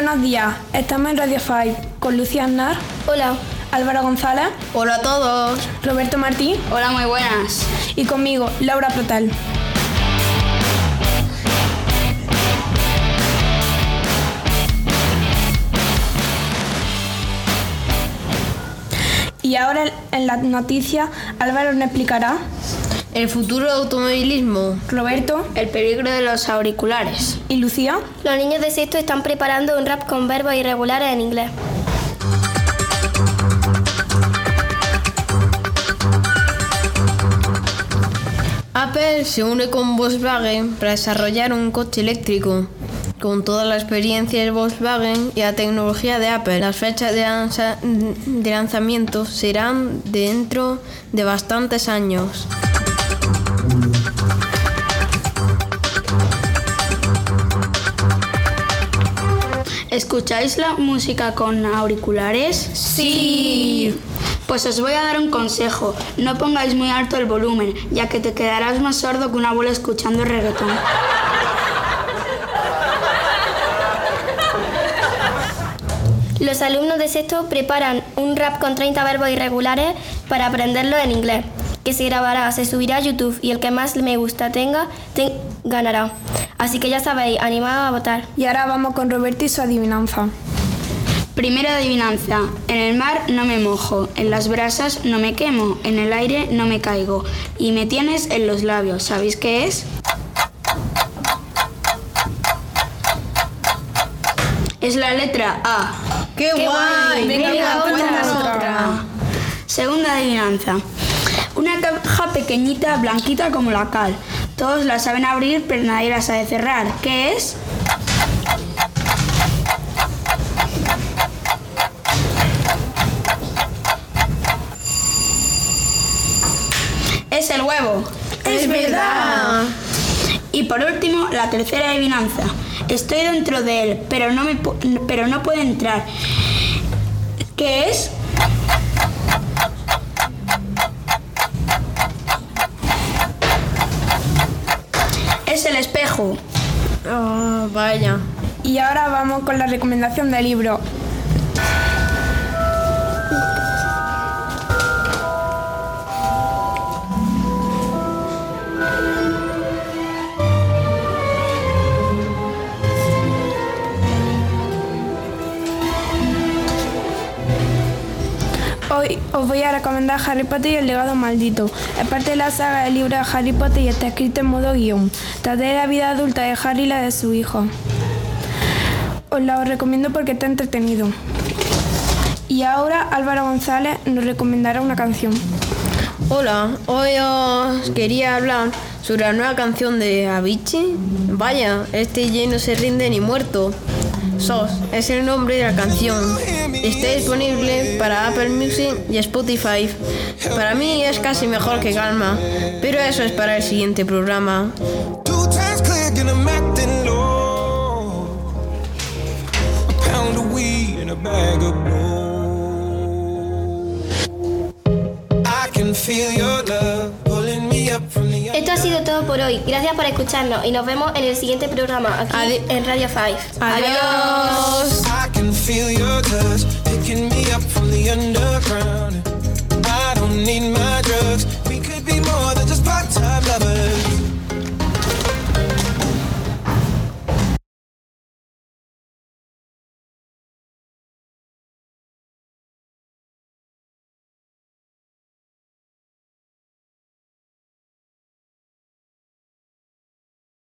días, estamos en Radio 5 con Lucía Aznar, Hola. Álvaro González, Hola a todos. Roberto Martí Hola, muy buenas. y conmigo, Laura Protal. Y ahora en las noticias, Álvaro nos explicará, El futuro del automovilismo. Roberto El peligro de los auriculares. y Lucía. Los niños de sexto están preparando un rap con verbos irregulares en inglés. Apple se une con Volkswagen para desarrollar un coche eléctrico. Con toda la experiencia de Volkswagen y la tecnología de Apple, las fechas de, lanza- de lanzamiento serán dentro de bastantes años. ¿Escucháis la música con auriculares? Sí. Pues os voy a dar un consejo. No pongáis muy alto el volumen, ya que te quedarás más sordo que una abuela escuchando reggaetón. Los alumnos de sexto preparan un rap con 30 verbos irregulares para aprenderlo en inglés, que se grabará, se subirá a YouTube y el que más me gusta tenga, ten- ganará. Así que ya sabéis, animados a votar. Y ahora vamos con Roberto y su adivinanza. Primera adivinanza. En el mar no me mojo, en las brasas no me quemo, en el aire no me caigo. Y me tienes en los labios. ¿Sabéis qué es? Es la letra A. ¡Qué, guay! Venga, Venga, otra. otra. Segunda adivinanza. Una caja pequeñita, blanquita como la cal. Todos la saben abrir, pero nadie la sabe cerrar. ¿Qué es? Es el huevo. ¡Es verdad! Y por último, la tercera adivinanza. Estoy dentro de él, pero no, me, pero no puedo entrar. ¿Qué es? Es el espejo. Ah, vaya. Y ahora vamos con la recomendación del libro. Hoy os voy a recomendar Harry Potter y el legado maldito. Es parte de la saga del libro de Harry Potter y está escrito en modo guion. Trata de la vida adulta de Harry y la de su hijo. Os la recomiendo porque está entretenido. Y ahora Álvaro González nos recomendará una canción. Hola, hoy os quería hablar sobre la nueva canción de Avicii. Vaya, este Jay no se rinde ni muerto. SOS es el nombre de la canción. Está disponible para Apple Music y Spotify. Para mí es casi mejor que Calma, pero eso es para el siguiente programa. Esto ha sido todo por hoy. Gracias por escucharnos y nos vemos en el siguiente programa aquí Adi- en Radio 5. Adiós.